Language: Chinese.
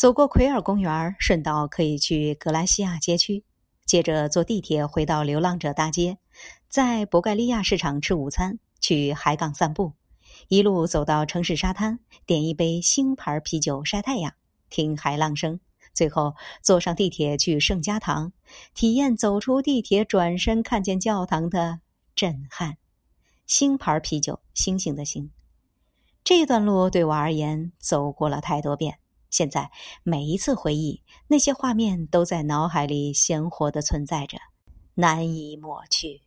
走过奎尔公园，顺道可以去格兰西亚街区，接着坐地铁回到流浪者大街，在博盖利亚市场吃午餐，去海港散步，一路走到城市沙滩，点一杯星牌啤酒晒太阳，听海浪声，最后坐上地铁去圣家堂，体验走出地铁转身看见教堂的震撼。星牌啤酒，星星的星。这段路对我而言走过了太多遍。现在每一次回忆，那些画面都在脑海里鲜活的存在着，难以抹去。